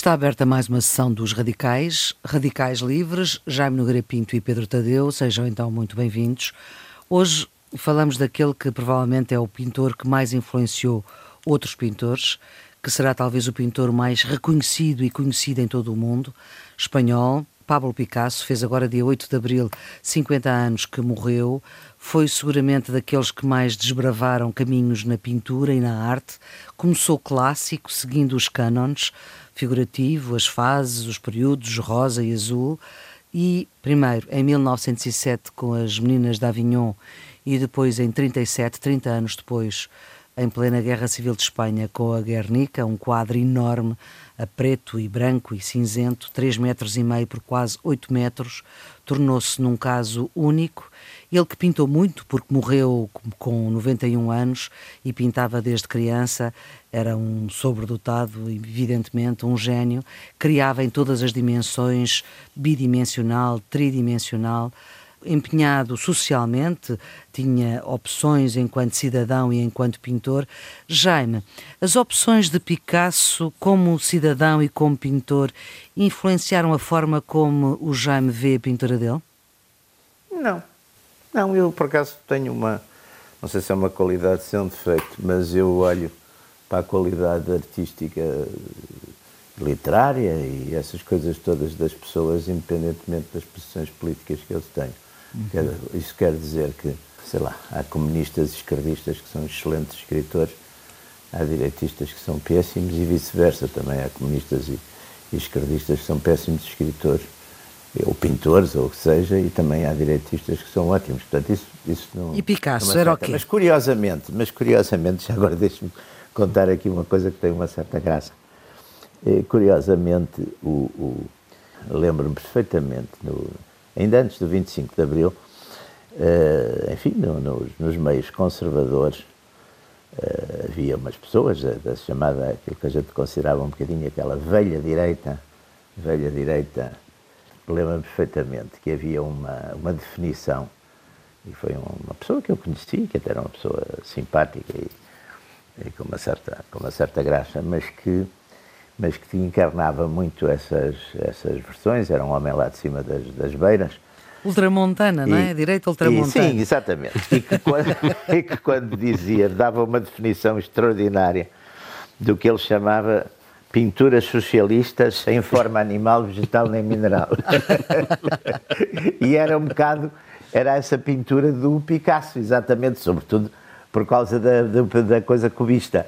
Está aberta mais uma sessão dos Radicais, Radicais Livres, Jaime Nogueira Pinto e Pedro Tadeu, sejam então muito bem-vindos. Hoje falamos daquele que provavelmente é o pintor que mais influenciou outros pintores, que será talvez o pintor mais reconhecido e conhecido em todo o mundo, espanhol, Pablo Picasso, fez agora dia 8 de abril 50 anos que morreu, foi seguramente daqueles que mais desbravaram caminhos na pintura e na arte, começou clássico, seguindo os cânones, figurativo, as fases, os períodos, rosa e azul, e primeiro em 1907 com as Meninas de Avignon e depois em 37, 30 anos depois, em plena Guerra Civil de Espanha com a Guernica, um quadro enorme a preto e branco e cinzento, 3 metros e meio por quase 8 metros, tornou-se num caso único. Ele que pintou muito porque morreu com 91 anos e pintava desde criança, era um sobredotado, evidentemente, um gênio, criava em todas as dimensões, bidimensional, tridimensional, empenhado socialmente, tinha opções enquanto cidadão e enquanto pintor. Jaime, as opções de Picasso como cidadão e como pintor influenciaram a forma como o Jaime vê a pintura dele? Não. Não, eu por acaso tenho uma, não sei se é uma qualidade, se é um defeito, mas eu olho para a qualidade artística literária e essas coisas todas das pessoas, independentemente das posições políticas que eles têm. Uhum. Isso quer dizer que, sei lá, há comunistas e esquerdistas que são excelentes escritores, há direitistas que são péssimos e vice-versa. Também há comunistas e, e esquerdistas que são péssimos escritores, ou pintores, ou o que seja, e também há direitistas que são ótimos. Portanto, isso, isso não. E Picasso era o quê? Mas curiosamente, mas curiosamente, já agora deixe-me contar aqui uma coisa que tem uma certa graça. E, curiosamente, o, o lembro-me perfeitamente, no, ainda antes do 25 de Abril, uh, enfim, no, no, nos meios conservadores, uh, havia umas pessoas da, da, chamada, aquilo que a gente considerava um bocadinho aquela velha direita, velha direita, lembro-me perfeitamente que havia uma, uma definição, e foi uma pessoa que eu conheci, que até era uma pessoa simpática e, e com, uma certa, com uma certa graça, mas que mas que encarnava muito essas, essas versões, era um homem lá de cima das, das beiras. Ultramontana, e, não é? Direito ultramontana. sim, exatamente. E que, quando, e que quando dizia, dava uma definição extraordinária do que ele chamava pinturas socialistas sem forma animal, vegetal nem mineral. e era um bocado, era essa pintura do Picasso, exatamente, sobretudo por causa da, da, da coisa cubista.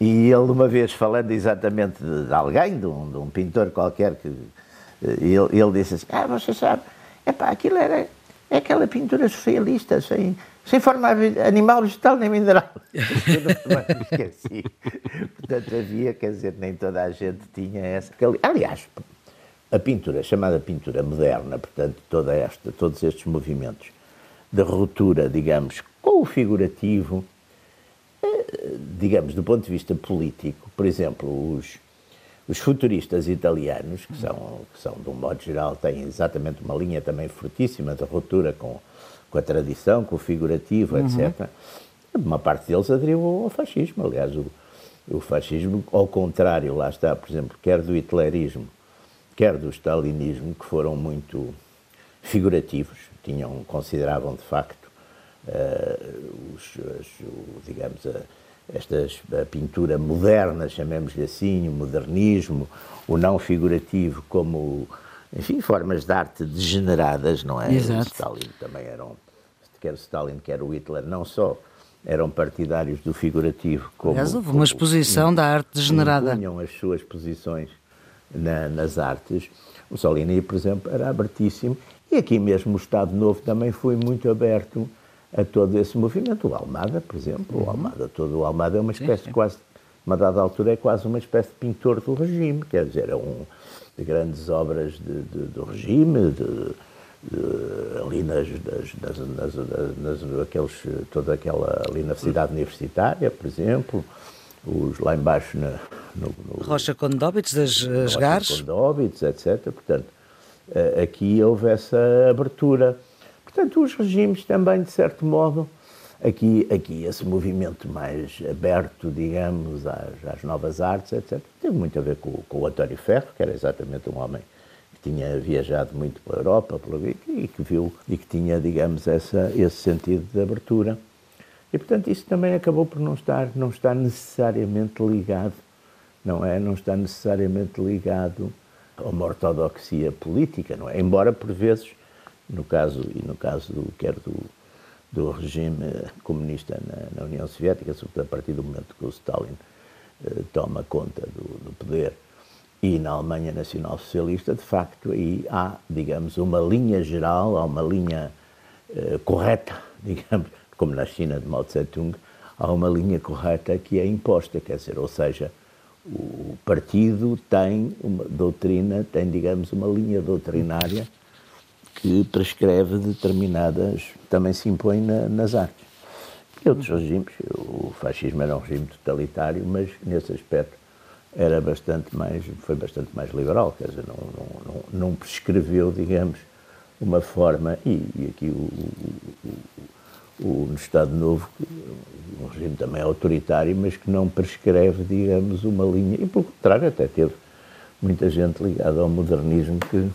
E ele, uma vez, falando exatamente de, alguém, de um, de um, pintor qualquer, que eh, ele, ele disse assim: Ah, você sabe, epá, aquilo era é aquela pintura socialista, sem, sem forma animal, vegetal nem mineral. Eu me esqueci. Portanto, havia, quer dizer, nem toda a gente tinha essa. Aliás, a pintura, chamada pintura moderna, portanto, toda esta, todos estes movimentos de ruptura, digamos, com o figurativo, digamos, do ponto de vista político, por exemplo, os, os futuristas italianos, que são, que são, de um modo geral, têm exatamente uma linha também fortíssima de ruptura com, com a tradição, com o figurativo, uhum. etc., uma parte deles aderiu ao fascismo. Aliás, o, o fascismo, ao contrário, lá está, por exemplo, quer do hitlerismo, quer do stalinismo, que foram muito figurativos, tinham, consideravam de facto uh, os, os, digamos, a, esta a pintura moderna, chamemos-lhe assim, o modernismo, o não figurativo, como, enfim, formas de arte degeneradas, não é? Exato. Stalin também eram, quer Stalin, quer o Hitler, não só eram partidários do figurativo, como... Aliás, houve uma exposição da arte degenerada. Tinham as suas posições na, nas artes. O Salini, por exemplo, era abertíssimo, e aqui mesmo o Estado Novo também foi muito aberto a todo esse movimento. O Almada, por exemplo, o Almada, todo o Almada é uma espécie sim, sim. quase, uma dada altura, é quase uma espécie de pintor do regime, quer dizer, é um de grandes obras de, de, do regime, de, ali nas, nas, nas, nas, aqueles, toda aquela, ali na cidade universitária, por exemplo, os lá embaixo na, no, no, Rocha Condóbitos, as, as Gares. Condóbitos, etc. Portanto, eh, aqui houve essa abertura. Portanto, os regimes também, de certo modo, Aqui, aqui esse movimento mais aberto, digamos, às, às novas artes, etc., teve muito a ver com, com o António Ferro, que era exatamente um homem tinha viajado muito pela Europa e que viu e que tinha, digamos, essa, esse sentido de abertura. E, portanto, isso também acabou por não estar, não estar necessariamente ligado, não é? Não está necessariamente ligado a uma ortodoxia política, não é? Embora, por vezes, no caso, e no caso do, quer do, do regime comunista na, na, União Soviética, sobretudo a partir do momento que o Stalin eh, toma conta do, do, poder, e na Alemanha Nacional Socialista, de facto, aí há, digamos, uma linha geral, há uma linha eh, correta, digamos, como na China de Mao Tse-tung, há uma linha correta que é imposta, quer dizer, ou seja, o partido tem uma doutrina, tem, digamos, uma linha doutrinária que prescreve determinadas, também se impõe na, nas artes. E outros regimes, o fascismo era um regime totalitário, mas nesse aspecto era bastante mais, foi bastante mais liberal, quer dizer, não, não, não, não prescreveu, digamos, uma forma, e, e aqui o, o, o, no Estado Novo, um regime também autoritário, mas que não prescreve, digamos, uma linha, e pelo contrário até teve muita gente ligada ao modernismo que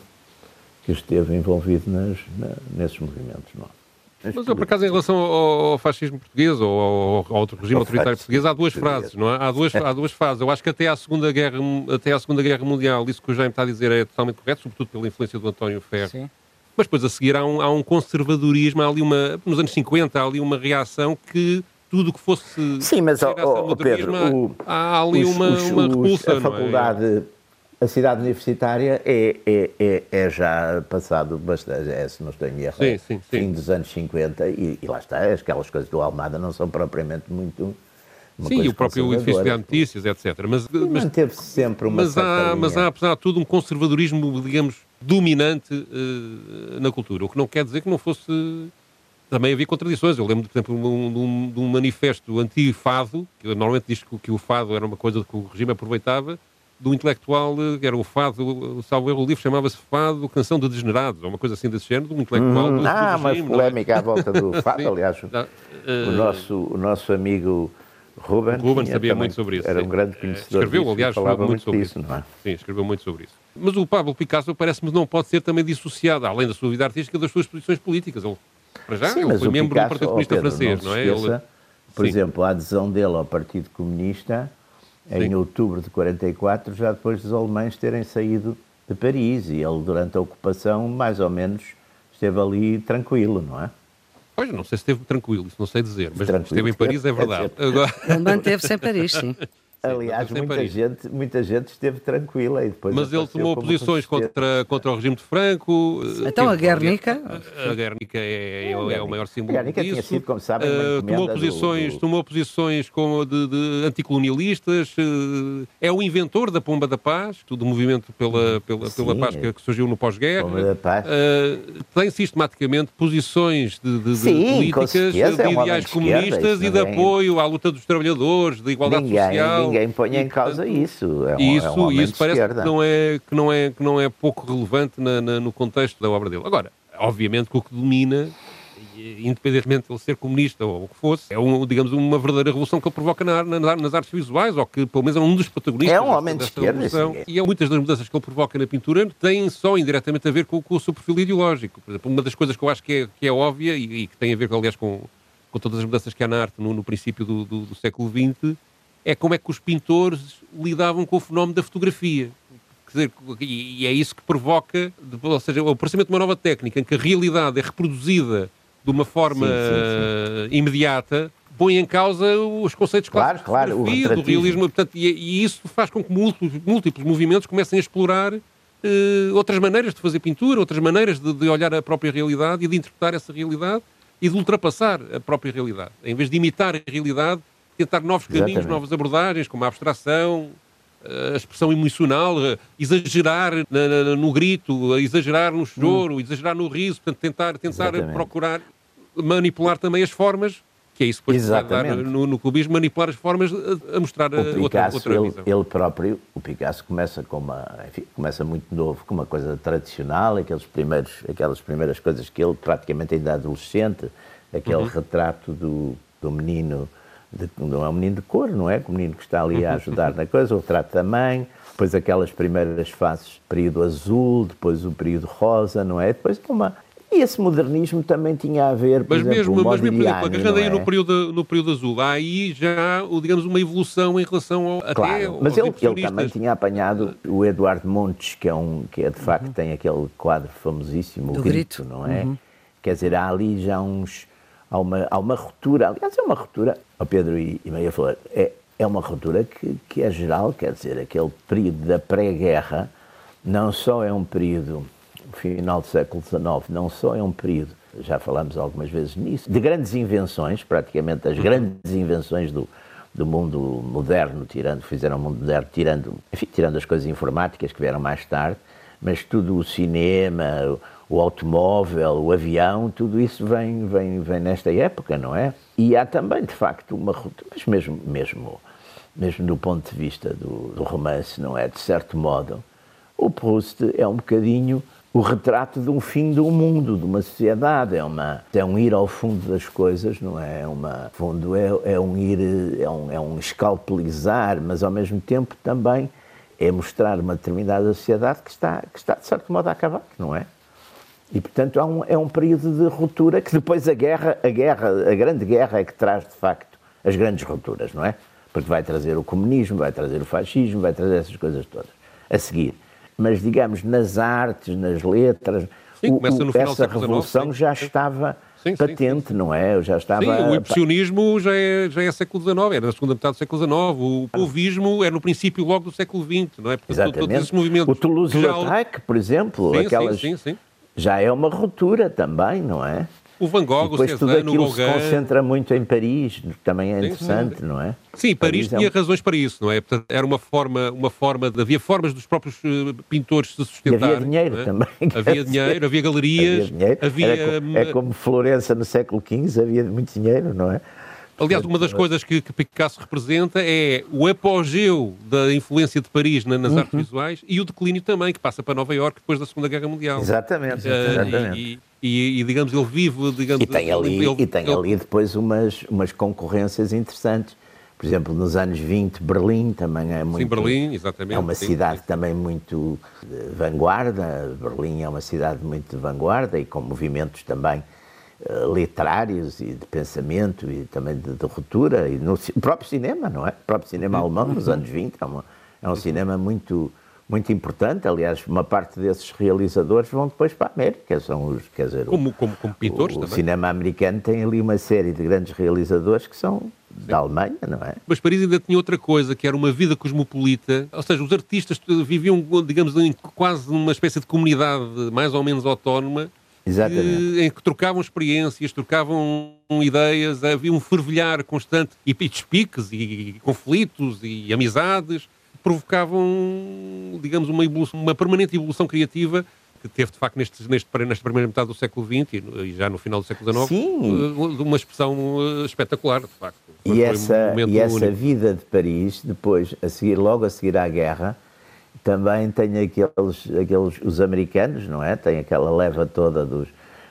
que esteve envolvido nas, na, nesses movimentos. Não. É? Mas eu, por acaso, em relação ao, fascismo português ou ao, ao outro regime autoritário português, há duas frases, não é? Há duas, há duas fases. Eu acho que até à, Segunda Guerra, até à Segunda Guerra Mundial, isso que o Jaime está a dizer é totalmente correto, sobretudo pela influência do António Ferro. Sim. Mas depois a seguir há um, há um conservadorismo, há ali uma, nos anos 50, há ali uma reação que tudo o que fosse. Sim, mas, oh, oh, Pedro, o, há ali os, uma, os, uma repulsa. A é? A cidade universitária é, é, é, é, já passado bastante, é, se não estou em erro, sim, sim, sim. fim dos anos 50, e, e, lá está, aquelas coisas do Almada não são propriamente muito. Sim, o próprio edifício de notícias, etc. Mas, mas manteve-se sempre uma mas há, mas há, apesar de tudo, um conservadorismo, digamos, dominante uh, na cultura, o que não quer dizer que não fosse. Também havia contradições. Eu lembro, por exemplo, de um, de um manifesto anti-fado, que normalmente diz que, que o fado era uma coisa que o regime aproveitava, do intelectual, que era o fado, salvo erro, o livro chamava-se Fado, Canção de Degenerados, ou uma coisa assim desse género, do intelectual. Hum, do, ah, do regime, uma polémica é? à volta do fado, aliás. uh, o, nosso, o nosso amigo Ruben, Ruben sabia também, muito sobre isso. Era sim. um grande eh, conhecedor. Escreveu, disso, aliás, muito, muito sobre disso, isso. Não é? Sim, escreveu muito sobre isso. Mas o Pablo Picasso parece-me não pode ser também dissociado, além da sua vida artística, das suas posições políticas. Ele, para já, sim, ele foi membro Picasso, do Partido Comunista Pedro, Francês, não, não é? Esqueça, ele... Por sim. exemplo, a adesão dele ao Partido Comunista Sim. em outubro de 44, já depois dos alemães terem saído de Paris. E ele, durante a ocupação, mais ou menos, esteve ali tranquilo, não é? Pois, não sei se esteve tranquilo, isso não sei dizer, mas tranquilo, esteve em Paris, é verdade. Agora... Ele manteve-se em Paris, sim. Aliás, muita gente, muita gente esteve tranquila e depois. Mas ele tomou posições contra, contra o regime de Franco. Então a Guernica. A, a Guernica é, é, é, o maior símbolo a Guernica disso. Tinha sido, como sabem, uh, tomou posições, do... tomou posições como de, de anticolonialistas. Uh, é o inventor da Pomba da Paz, do movimento pela, pela, Sim, pela paz que, que, surgiu no pós-guerra. Uh, tem sistematicamente posições de, de, Sim, de políticas, de é ideais comunistas e de apoio à luta dos trabalhadores, de igualdade ninguém, social ninguém põe em causa isso. É um, isso, é um isso parece que não, é, que, não é, que não é pouco relevante na, na, no contexto da obra dele. Agora, obviamente que o que domina, independentemente de ele ser comunista ou o que fosse, é, um, digamos, uma verdadeira revolução que ele provoca na, na, nas artes visuais, ou que pelo menos é um dos protagonistas é um homem de esquerda, revolução. E muitas das mudanças que ele provoca na pintura têm só indiretamente a ver com, com, o seu perfil ideológico. Por exemplo, uma das coisas que eu acho que é, que é óbvia e, e que tem a ver, aliás, com, com todas as mudanças que há na arte no, no princípio do, do, do século XX, é como é que os pintores lidavam com o fenómeno da fotografia. Quer dizer, e é isso que provoca, ou seja, o aparecimento de uma nova técnica em que a realidade é reproduzida de uma forma sim, sim, sim. imediata, põe em causa os conceitos claro, claro, do realismo, portanto, e, e, isso faz com que múltiplos, múltiplos movimentos comecem a explorar uh, outras maneiras de fazer pintura, outras maneiras de, de, olhar a própria realidade e de interpretar essa realidade e de ultrapassar a própria realidade. Em vez de imitar a realidade, tentar novos caminhos, Exatamente. novas abordagens, como a abstração, a expressão emocional, exagerar no grito, exagerar no choro, hum. exagerar no riso, portanto, tentar, tentar procurar manipular também as formas, que é isso que depois dar no, no, cubismo, manipular as formas a, a mostrar o Picasso, outra, outra ele, visão. Ele próprio, o Picasso começa com uma, enfim, começa muito novo, com uma coisa tradicional, aqueles primeiros, aquelas primeiras coisas que ele praticamente ainda adolescente, aquele uhum. retrato do, do menino, de, não é um menino de cor, não é? O menino que está ali a ajudar na coisa, o retrato da mãe, depois aquelas primeiras fases, período azul, depois o período rosa, não é? Depois uma, e esse modernismo também tinha a ver, por mas exemplo, mesmo, mas mesmo, agarrando aí é? no, período, no período azul, há aí já, digamos, uma evolução em relação ao, claro, até mas ele, ele, também tinha apanhado o Eduardo Montes, que é, um, que é de facto uhum. tem aquele quadro famosíssimo, o grito, grito, não é? Uhum. Quer dizer, há ali já uns... Há uma, há uma ruptura, aliás, é uma ruptura, o Pedro e, e Maria Flor, é, é uma ruptura que, que é geral, quer dizer, aquele período da pré-guerra não só é um período final do século XIX não só é um período, já falamos algumas vezes nisso, de grandes invenções, praticamente as grandes invenções do, do mundo moderno, tirando, fizeram o mundo moderno, tirando, enfim, tirando as coisas informáticas que vieram mais tarde, mas tudo o cinema, o automóvel, o avião, tudo isso vem, vem, vem nesta época, não é? E há também, de facto, uma mas mesmo, mesmo, mesmo do ponto de vista do, do romance, não é? De certo modo, o Proust é um bocadinho o retrato de um fim do mundo, de uma sociedade. É, uma, é um ir ao fundo das coisas, não é? é uma, fundo é, é um ir, é um, é um escalpelizar, mas ao mesmo tempo também é mostrar uma determinada sociedade que está, que está de certo modo a acabar, não é? E portanto é um, é um período de ruptura que depois a guerra, a guerra, a grande guerra é que traz de facto as grandes rupturas, não é? Porque vai trazer o comunismo, vai trazer o fascismo, vai trazer essas coisas todas. A seguir mas digamos nas artes, nas letras, sim, o, o, essa revolução já estava sim, patente, sim, não é? Já estava. Sim, o impressionismo já é, já é século XIX, era na segunda metade do século XIX. O povismo é no princípio logo do século XX, não é? Portanto, Exatamente. o Toulouse-Lautrec, por exemplo, aquelas, já é uma ruptura também, não é? O Van Gogh, e depois o Cézanne, tudo aquilo se concentra muito em Paris, também é interessante, sim, sim. não é? Sim, Paris, Paris tinha é um... razões para isso, não é? Portanto, era uma forma, uma forma de, havia formas dos próprios uh, pintores se sustentar. E havia dinheiro é? também. Havia dinheiro, havia galerias, havia, dinheiro. havia é como Florença no século XV, havia muito dinheiro, não é? Aliás, uma das coisas que, que, Picasso representa é o apogeu da influência de Paris na, nas uhum. artes visuais e o declínio também, que passa para Nova Iorque depois da Segunda Guerra Mundial. Exatamente, uh, exatamente. E, e, e, digamos, ele vive... Digamos, e tem ali, ele, e tem ele... ali depois umas, umas concorrências interessantes. Por exemplo, nos anos 20, Berlim também é muito... Sim, Berlim, exatamente. É uma sim, cidade sim. também muito de vanguarda. Berlim é uma cidade muito de vanguarda e com movimentos também literários e de pensamento e também de, de ruptura. E no próprio cinema, não é? O próprio cinema uhum. alemão nos anos 20 é, uma, é um cinema muito muito importante. Aliás, uma parte desses realizadores vão depois para a América. São os, quer dizer, como, como, como pintores o, também. O cinema americano tem ali uma série de grandes realizadores que são Sim. da Alemanha, não é? Mas Paris ainda tinha outra coisa, que era uma vida cosmopolita. Ou seja, os artistas viviam, digamos, quase numa espécie de comunidade mais ou menos autónoma. Exatamente. em que trocavam experiências, trocavam ideias, havia um fervilhar constante e despiques e conflitos e amizades provocavam, digamos, uma, evolução, uma permanente evolução criativa que teve, de facto, neste, neste, nesta primeira metade do século XX e, já no final do século XIX, Sim. Eh, uma expressão eh, espetacular, de facto. Foi, e essa, um e essa vida de Paris, depois, a seguir, logo a seguir à guerra, também tem aqueles, aqueles, os americanos, não é? Tem aquela leva toda dos,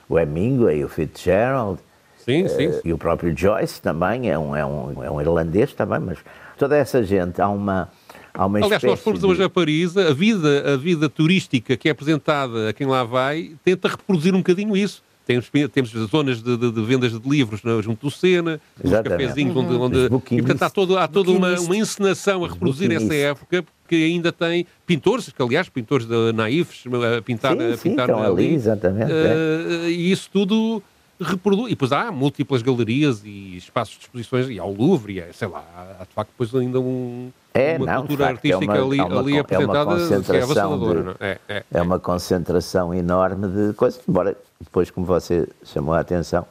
o Hemingway, o Fitzgerald, sim, uh, sim. e o próprio Joyce também, é um, é, um, é um irlandês também, mas toda essa gente, há uma Há uma Aliás, nós formos de... hoje a Paris, a vida, a vida turística que é apresentada a quem lá vai tenta reproduzir um bocadinho isso. Temos, temos zonas de, de, de vendas de livros não, junto do Sena, os cafezinhos onde, uhum. onde e portanto há, todo, há toda uma, uma encenação a reproduzir essa época que ainda tem pintores, que aliás pintores de naifes a pintar, sim, a pintar sim, ali, ali, exatamente. Uh, é. E isso tudo reproduz. E depois há múltiplas galerias e espaços de exposições, e ao Louvre, e é, sei lá, há, de facto depois ainda um, é, uma não, cultura facto, artística é uma, ali, é uma, ali apresentada é uma concentração que é de, é? É, é, uma concentração enorme de coisas, embora depois, como você chamou a atenção,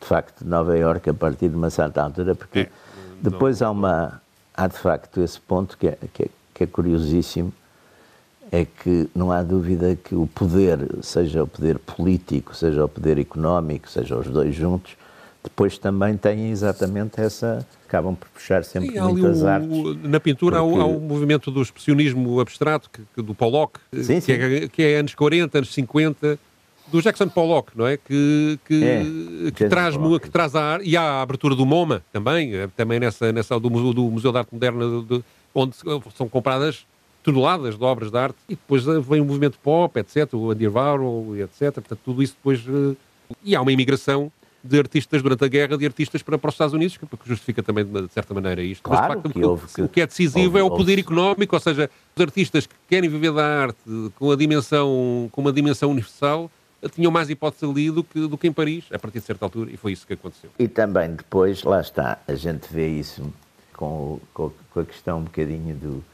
de facto, Nova Iorque, a partir de uma certa altura, porque é, depois há uma há de facto esse ponto que é, que é, que é curiosíssimo, é que não há dúvida que o poder, seja o poder político, seja o poder económico, seja os dois juntos, depois também têm exatamente essa. acabam por puxar sempre Sim, muitas o, artes. Na pintura porque... há, o, há, o, movimento do expressionismo abstrato, que, que do Pollock, sim, que. É, que, É, anos 40, anos 50. Do Jackson Pollock, não é? Que, que, é, que traz, Pollock. que traz a arte, e há a abertura do MoMA também, eh, também nessa, nessa do, Museu, do Museu de Arte Moderna, de, onde são compradas toneladas de obras de arte, e depois eh, vem o movimento pop, etc., o Andy Warhol, etc., portanto, tudo isso depois... Eh, e há uma imigração de artistas durante a guerra, de artistas para, para os Estados Unidos, que justifica também, de certa maneira, isto. Claro, Mas, facto, que houve, o, que é decisivo houve, é o poder houve. económico, ou seja, os artistas que querem viver da arte com, a dimensão, com uma dimensão universal tinham mais hipótese ali do que, do que em Paris, a partir de certa altura, e foi isso que aconteceu. E também depois, lá está, a gente vê isso com, com, com a questão um bocadinho do,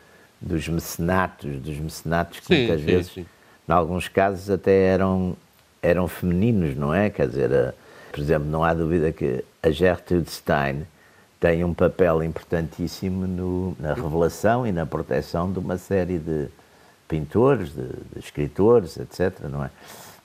dos mecenatos, dos mecenatos que sim, muitas sim, vezes, sim. em alguns casos, até eram, eram femininos, não é? Quer dizer, a, por exemplo, não há dúvida que a Gertrude Stein tem um papel importantíssimo no, na revelação e na proteção de uma série de pintores, de, de escritores, etc. Não é?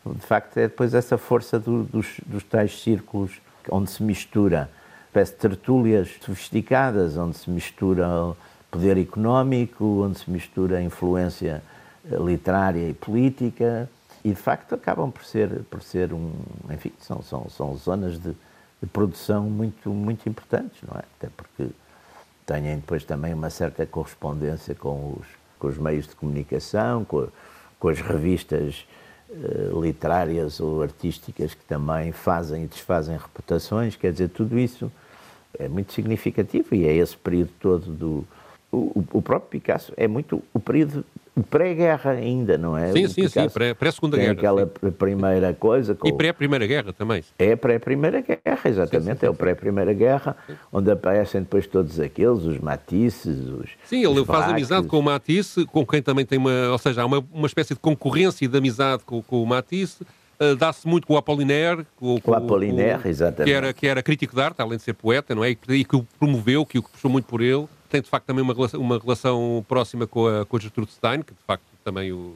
De facto, é depois essa força do, dos, dos tais círculos onde se mistura, parece tertúlias sofisticadas, onde se mistura poder económico, onde se mistura influência eh, literária e política, e de facto acabam por ser, por ser um, enfim, são, são, são zonas de, de produção muito, muito importantes, não é? Até porque têm depois também uma certa correspondência com os, com os meios de comunicação, com, com as revistas literárias ou artísticas que também fazem e desfazem reputações, quer dizer, tudo isso é muito significativo e é esse período todo do. O, o próprio Picasso é muito o período pré-guerra ainda, não é? Sim, sim, sim, pré-segunda guerra. aquela sim. primeira coisa. Com... E pré-primeira guerra também. É pré-primeira guerra, exatamente, sim, sim, é o pré-primeira guerra, onde aparecem depois todos aqueles, os Matisses, os Sim, ele os faz amizade com o Matisse, com quem também tem uma, ou seja, há uma, uma espécie de concorrência e de amizade com, com o Matisse, uh, dá-se muito com o Apollinaire, com, com o Apollinaire, exatamente. Que era, que era crítico de arte, além de ser poeta, não é? E que, e que o promoveu, que o puxou muito por ele tem de facto também uma relação, uma relação próxima com a, com a Gertrude Stein, que de facto também o,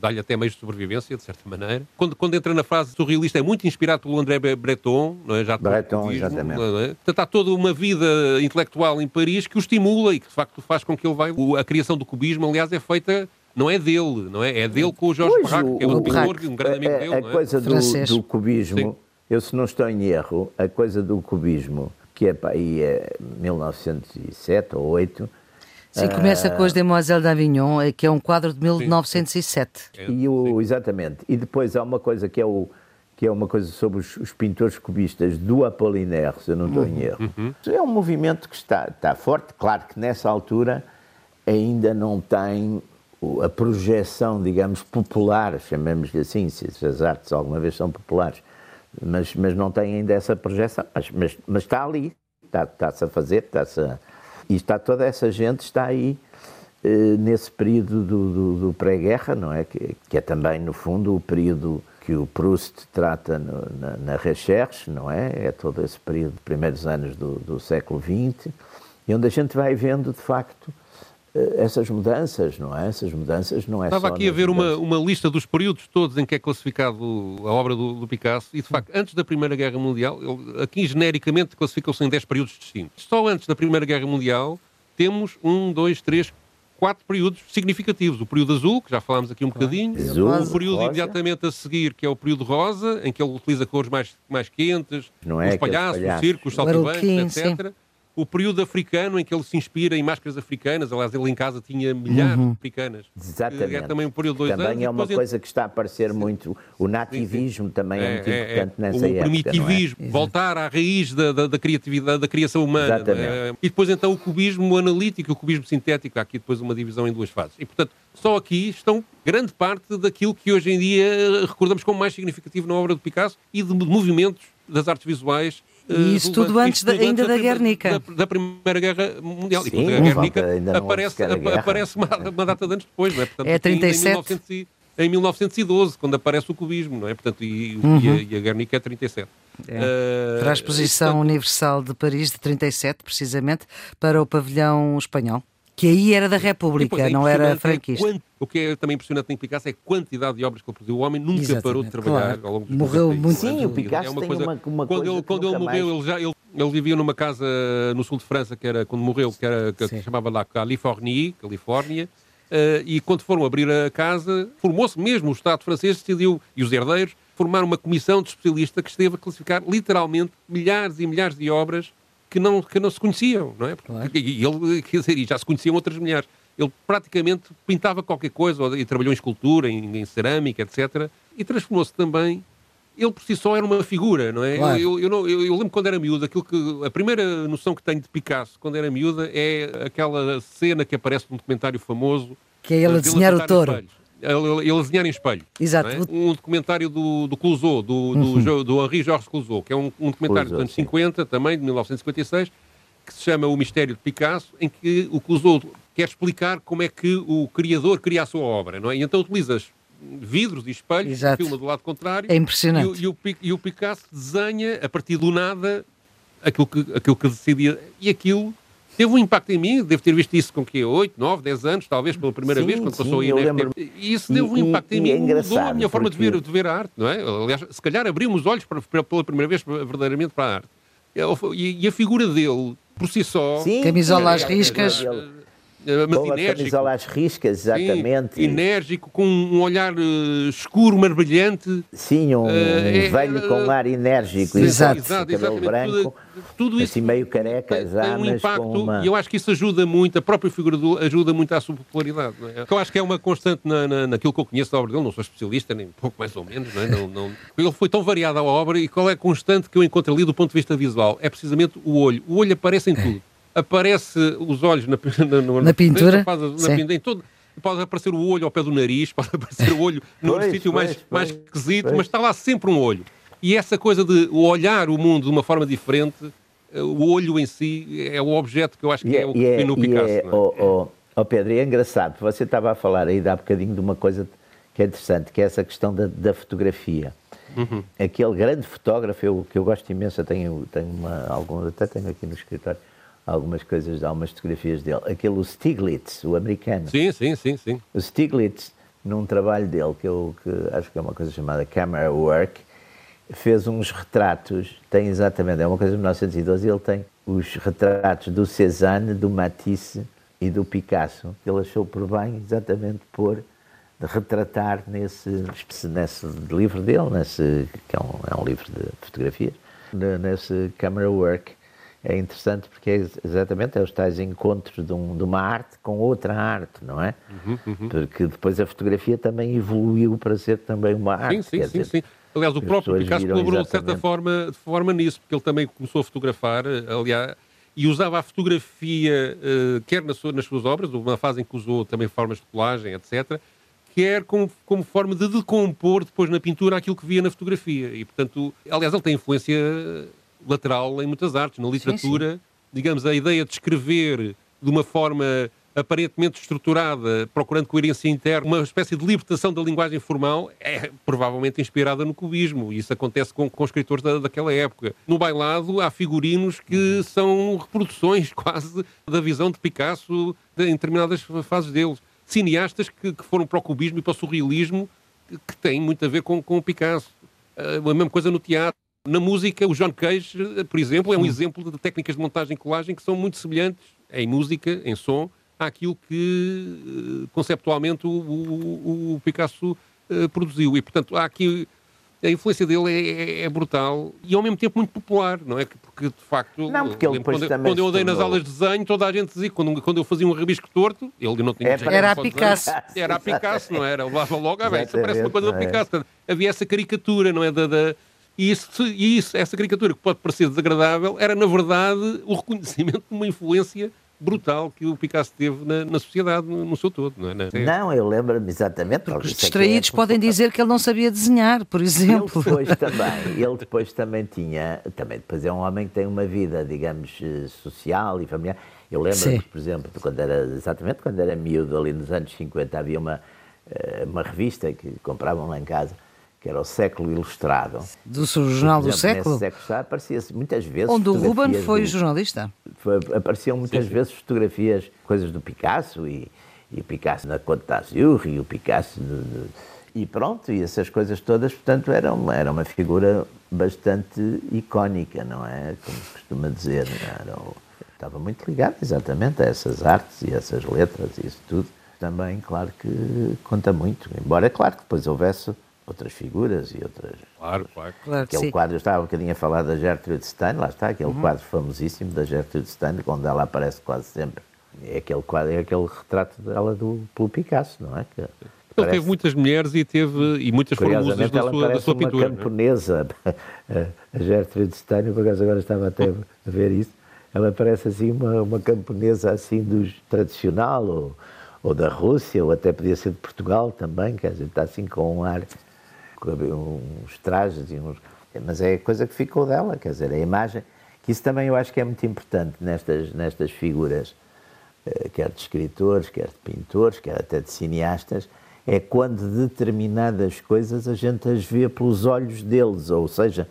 dá-lhe até meios de sobrevivência, de certa maneira. Quando, quando entra na fase surrealista, é muito inspirado pelo André Breton, não é? Já Breton, exatamente. Não é? Portanto, há toda uma vida intelectual em Paris que o estimula e que, de facto, faz com que ele vai... A criação do cubismo, aliás, é feita não é dele, não é? É dele com o Jorge pois, Barraque, que é um pintor, um grande amigo a, dele. A, a coisa do, do, cubismo, Sim. eu se não estou em erro, a coisa do cubismo, que é para aí é 1907 ou 8, Sim, começa com as Demoiselles d'Avignon, eh, que é um quadro de 1907. É, e o, exatamente. E depois há uma coisa que é o que é uma coisa sobre os, os pintores cubistas do Apollinaire, se eu não estou em uhum. erro. Uhum. É um movimento que está, está forte. Claro que nessa altura ainda não tem a projeção, digamos, popular, chamemos-lhe assim, se as artes alguma vez são populares, mas, mas não tem ainda essa projeção. Mas, mas, mas está ali, está, está-se a fazer, está-se a e está toda essa gente está aí eh, nesse período do, do, do pré-guerra, não é? Que, que, é também, no fundo, o período que o Proust trata no, na, na, Recherche, não é? É todo esse período, primeiros anos do, do século XX, e onde a gente vai vendo, de facto, essas mudanças, não é? Essas mudanças não é Estava só aqui a ver uma, uma lista dos períodos todos em que é classificado a obra do, do Picasso e, de facto, antes da Primeira Guerra Mundial, ele, aqui genericamente classificam-se em 10 períodos distintos. Só antes da Primeira Guerra Mundial temos um, dois, três, quatro períodos significativos. O período azul, que já falámos aqui um bocadinho, azul, o período rosa. imediatamente a seguir, que é o período rosa, em que ele utiliza cores mais, mais quentes, não é os palhaços, palhaços, os circos, os saltibantes, etc. Sim o período africano em que ele se inspira em máscaras africanas. Aliás, ele em casa tinha milhares uhum. de africanas. Exatamente. É também um período de dois também anos. é uma coisa que está a aparecer muito. O nativismo sim, também é, é muito é, importante é, nessa o época. O primitivismo, é? voltar à raiz da, da, da, criatividade, da criação humana. Exatamente. É? E depois então o cubismo analítico e o cubismo sintético. Há aqui depois uma divisão em duas fases. E portanto, só aqui estão grande parte daquilo que hoje em dia recordamos como mais significativo na obra de Picasso e de movimentos das artes visuais e eh, isso tudo antes da, ainda da, da Guernica. Da, da, Primeira Guerra Mundial. Sim, e a Guernica aparece, aparece uma, uma, data de anos depois, não é? Portanto, é 37. Em, em 1912, quando aparece o cubismo, não é? Portanto, e, uhum. e, a, e a Guernica é 37. É. Uh, para a Exposição Universal de Paris de 37, precisamente, para o pavilhão espanhol. Que aí era da República, é não era franquista. É o que é também impressionante em Picasso é a quantidade de obras que ele produziu. O homem nunca Exatamente, parou de trabalhar claro. ao longo dos Morreu muito. Sim, o Picasso é uma coisa, uma, uma quando coisa ele, quando ele morreu, mais... ele já ele, ele, vivia numa casa no sul de França, que era quando morreu, que, era, que se chamava lá Californie, Califórnia. Uh, e quando foram abrir a casa, formou-se mesmo o Estado francês, decidiu, e os herdeiros, formar uma comissão de especialistas que esteve a classificar literalmente milhares e milhares de obras que não, que não se conheciam, não é? Porque, e ele, quer dizer, já se conheciam outras milhares. Ele praticamente pintava qualquer coisa, e trabalhou em escultura, em, em cerâmica, etc. E transformou-se também ele por si só era uma figura, não é? Claro. Eu, eu, eu, eu, lembro quando era miúdo, aquilo que, a primeira noção que tenho de Picasso quando era miúda é aquela cena que aparece num documentário famoso. Que é ele a desenhar o touro. Ele, desenhar em espelho. Exato. É? Um documentário do, do Clouseau, do, do, uhum. do Henri Georges Clouseau, que é um, um documentário Clouseau, dos anos 50, também, de 1956, que se chama O Mistério de Picasso, em que o Clouseau quer explicar como é que o criador cria a sua obra, não é? E então utilizas vidros e espelhos, Exato. filma do lado contrário. É impressionante. E, e, o, e, o, Picasso desenha, a partir do nada, aquilo que, aquilo que decidia. E aquilo teve um impacto em mim, devo ter visto isso com que 8, 9, 10 anos, talvez pela primeira sim, vez, quando sim, passou a INRT. E isso teve um impacto em mim, é mudou a minha forma de ver, de ver a arte, não é? Aliás, se calhar abriu-me os olhos para, pela primeira vez verdadeiramente para a arte. E, e a figura dele, por si só... Sim, camisola às riscas... mas Boa enérgico. camisola às riscas, exatamente. Sim, enérgico, com um olhar uh, escuro, mas brilhante. Sim, um, uh, é, velho uh, com um ar enérgico, sim, exato. exato cabelo branco, tudo, tudo isso assim meio careca, tem, já, tem um impacto, uma... e eu acho que isso ajuda muito, a própria figura do ajuda muito à sua popularidade. Não é? Eu acho que é uma constante na, na, naquilo que eu conheço da obra dele, não sou especialista, nem pouco mais ou menos, não, é? não, não... ele foi tão variado a obra, e qual é a constante que eu encontro ali do ponto de vista visual? É precisamente o olho. O olho aparece em tudo aparece os olhos na, na, na pintura, faz, na pintura em todo, pode aparecer o olho ao pé do nariz, pode aparecer o olho no sítio mais, pois, mais esquisito, pois. mas está lá sempre um olho. E essa coisa de olhar o mundo de uma forma diferente, eh, o olho em si é o objeto que eu acho que é, é o que é, no Picasso. É, oh, oh, oh, Pedro, é engraçado, você estava a falar aí há bocadinho de uma coisa que é interessante, que é essa questão da, da fotografia. Uhum. Aquele grande fotógrafo, eu, que eu gosto imenso, tenho, tenho uma, algum, até tenho aqui no escritório, algumas coisas, algumas fotografias dele. Aquele Stiglitz, o americano. Sim, sim, sim, sim. O Stiglitz, num trabalho dele, que eu que acho que é uma coisa chamada Camera Work, fez uns retratos, tem exatamente, é uma coisa de 1912, ele tem os retratos do Cézanne, do Matisse e do Picasso. Ele achou por bem exatamente pôr, de retratar nesse, nesse livro dele, nesse, que é um, é um livro de fotografias, nesse Camera Work, é interessante porque é exatamente é os tais encontros de, um, de, uma arte com outra arte, não é? Uhum, uhum. Porque depois a fotografia também evoluiu para ser também uma arte. Sim, sim, sim, dizer, sim. Aliás, o próprio Picasso colaborou de certa forma, de forma nisso, porque ele também começou a fotografar, aliás, e usava a fotografia, uh, quer nas suas, nas suas obras, uma fase em que usou também formas de colagem, etc., quer como, como forma de decompor depois na pintura aquilo que via na fotografia. E, portanto, aliás, ele tem influência lateral em muitas artes. Na literatura, sim, sim. digamos, a ideia de escrever de uma forma aparentemente estruturada, procurando coerência interna, uma espécie de libertação da linguagem formal, é provavelmente inspirada no cubismo. E isso acontece com, com escritores da, daquela época. No bailado há figurinos que uhum. são reproduções quase da visão de Picasso em determinadas fases deles. Cineastas que, que foram para o cubismo e para o surrealismo, que, que têm muito a ver com, com o Picasso. Ah, a mesma coisa no teatro. Na música, o John Cage, por exemplo, é um exemplo de técnicas de montagem e colagem que são muito semelhantes em música, em som, àquilo que eh, conceptualmente o, o, o Picasso uh, produziu. E, portanto, há aqui a influência dele é, é, é, brutal e ao mesmo tempo muito popular, não é? Porque de facto, não, porque ele quando, quando eu andei nas aulas de desenho, toda a gente dizia quando, quando eu fazia um rabisco torto, ele não tinha é, Era a Picasso. Era a Picasso, não era? Levava logo, ah, bem, isso parece uma coisa da Picasso. Havia essa caricatura, não é? Da, da, e isso, e isso, essa caricatura que pode parecer desagradável, era na verdade o reconhecimento de uma influência brutal que o Picasso teve na, na sociedade no, no, seu todo, não é? Não, eu lembro-me exatamente. Porque os é distraídos é podem dizer que ele não sabia desenhar, por exemplo. Ele depois também, ele depois também tinha, também depois é um homem que tem uma vida, digamos, eh, social e familiar. Eu lembro-me, por exemplo, de quando era, exatamente quando era miúdo, ali nos anos 50, havia uma, eh, uma revista que compravam lá em casa, que era o Século Ilustrado. Do Jornal do Século? século aparecia-se muitas vezes. Onde o Ruben foi do, jornalista. Foi, apareciam muitas sim, sim. vezes fotografias, coisas do Picasso, e, e o Picasso na Côte d'Azur, e o Picasso. E pronto, e essas coisas todas, portanto, era uma, era uma figura bastante icónica, não é? Como se costuma dizer. Era, estava muito ligado exatamente a essas artes e essas letras e isso tudo. Também, claro que conta muito. Embora, é claro que depois houvesse outras figuras e outras. Claro, claro. claro aquele sim. quadro, eu estava um bocadinho a falar da Gertrude Stein, lá está, aquele uhum. quadro famosíssimo da Gertrude Stein, onde ela aparece quase sempre. É aquele quadro, é aquele retrato dela do, pelo Picasso, não é? Que, ele parece... teve muitas mulheres e teve e muitas foram musas da sua, da sua pintura. uma camponesa, a Gertrude Stein, por acaso agora estava até a ver isso, ela parece assim uma, uma camponesa assim dos tradicional ou, ou da Rússia, ou até podia ser de Portugal também, quer dizer, está assim com um ar uns trajes e uns. Mas é a coisa que ficou dela, quer dizer, a imagem. Que isso também eu acho que é muito importante nestas, nestas figuras, eh, quer de escritores, quer de pintores, quer até de cineastas, é quando determinadas coisas a gente as vê pelos olhos deles, ou seja,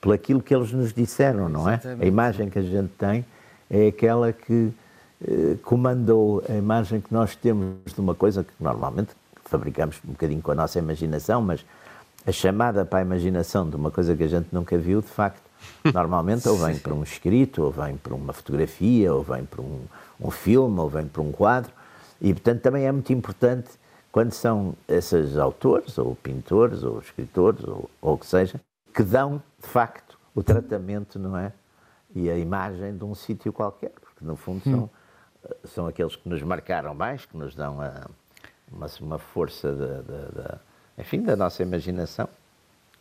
pelo aquilo que eles nos disseram, não é? Exatamente. A imagem que a gente tem é aquela que eh, comandou a imagem que nós temos de uma coisa que normalmente fabricamos um bocadinho com a nossa imaginação, mas a chamada para a imaginação de uma coisa que a gente nunca viu, de facto, normalmente ou vem para um escrito, ou vem para uma fotografia, ou vem para um, um filme, ou vem para um quadro. E, portanto, também é muito importante quando são esses autores, ou pintores, ou escritores, ou, ou o que seja, que dão, de facto, o tratamento, não é? E a imagem de um sítio qualquer, porque, no fundo, são, hum. são aqueles que nos marcaram mais, que nos dão a, uma, uma força da enfim, da nossa imaginação.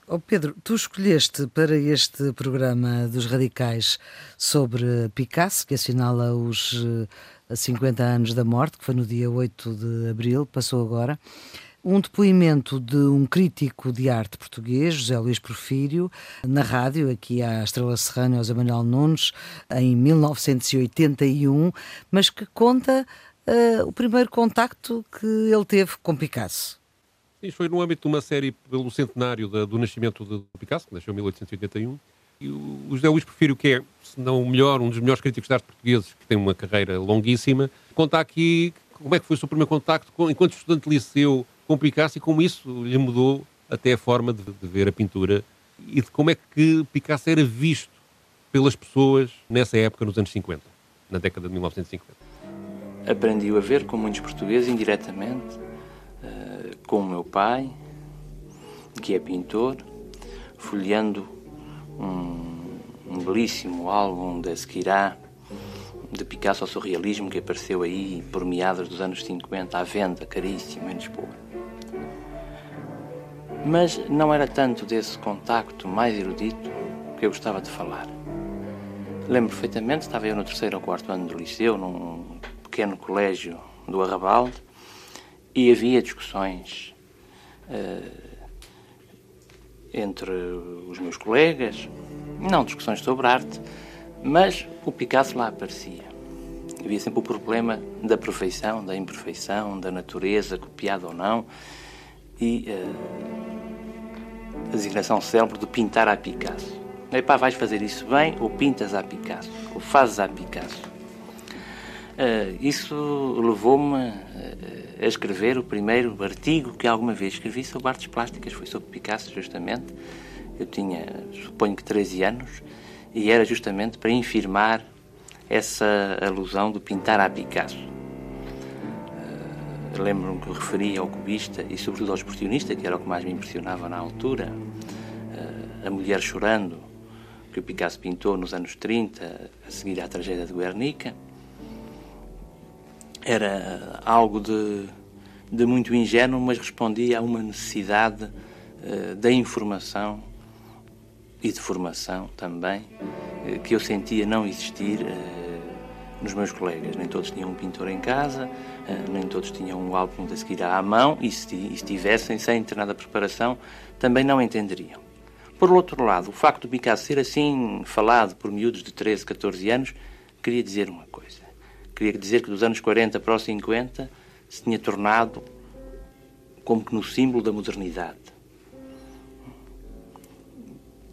Oh Pedro, tu escolheste para este programa dos radicais sobre Picasso, que assinala os 50 eh, anos da morte, que foi no dia 8 de abril, passou agora, um depoimento de um crítico de arte português, José Luís Porfírio, na rádio, aqui à Estrela Serrana, José Manuel Nunes, em 1981, mas que conta uh, o primeiro contacto que ele teve com Picasso. Isto foi no âmbito de uma série pelo centenário da, do nascimento de Picasso, que nasceu em 1881. E o José Luís Porfírio, que é, se não o melhor, um dos melhores críticos de arte portugueses, que tem uma carreira longuíssima, conta aqui como é que foi o seu primeiro contacto com, enquanto estudante de liceu com Picasso e como isso lhe mudou até a forma de, de ver a pintura e de como é que Picasso era visto pelas pessoas nessa época, nos anos 50, na década de 1950. Aprendi a ver, com muitos portugueses, indiretamente, com o meu pai, que é pintor, folheando um, um belíssimo álbum da Esquirá, de Picasso ao surrealismo, que apareceu aí por meados dos anos 50, à venda, caríssimo, em Lisboa. Mas não era tanto desse contacto mais erudito que eu gostava de falar. Lembro perfeitamente, estava eu no terceiro ou quarto ano do liceu, num pequeno colégio do Arrabalde, e havia discussões uh, entre os meus colegas, não discussões sobre arte, mas o Picasso lá aparecia. Havia sempre o problema da perfeição, da imperfeição, da natureza, copiada ou não, e uh, a designação célebre de pintar a Picasso. Epá, vais fazer isso bem ou pintas a Picasso, ou fazes a Picasso. Uh, isso levou-me a escrever o primeiro artigo que alguma vez escrevi sobre artes plásticas, foi sobre Picasso, justamente. Eu tinha, suponho que 13 anos, e era justamente para infirmar essa alusão do pintar a Picasso. Uh, Lembro-me que eu referia ao cubista e, sobretudo, ao expressionista, que era o que mais me impressionava na altura. Uh, a mulher chorando, que o Picasso pintou nos anos 30, a seguir à tragédia de Guernica era algo de, de muito ingênuo, mas respondia a uma necessidade uh, da informação e de formação também, uh, que eu sentia não existir uh, nos meus colegas. Nem todos tinham um pintor em casa, nem todos tinham um álbum de seguir à mão, e se, e se tivessem, sem ter nada de preparação, também não entenderiam. Por outro lado, o facto de Picasso ser assim falado por miúdos de 13, 14 anos, queria dizer uma coisa Queria dizer que dos anos 40 para os 50 se tinha tornado como que no símbolo da modernidade.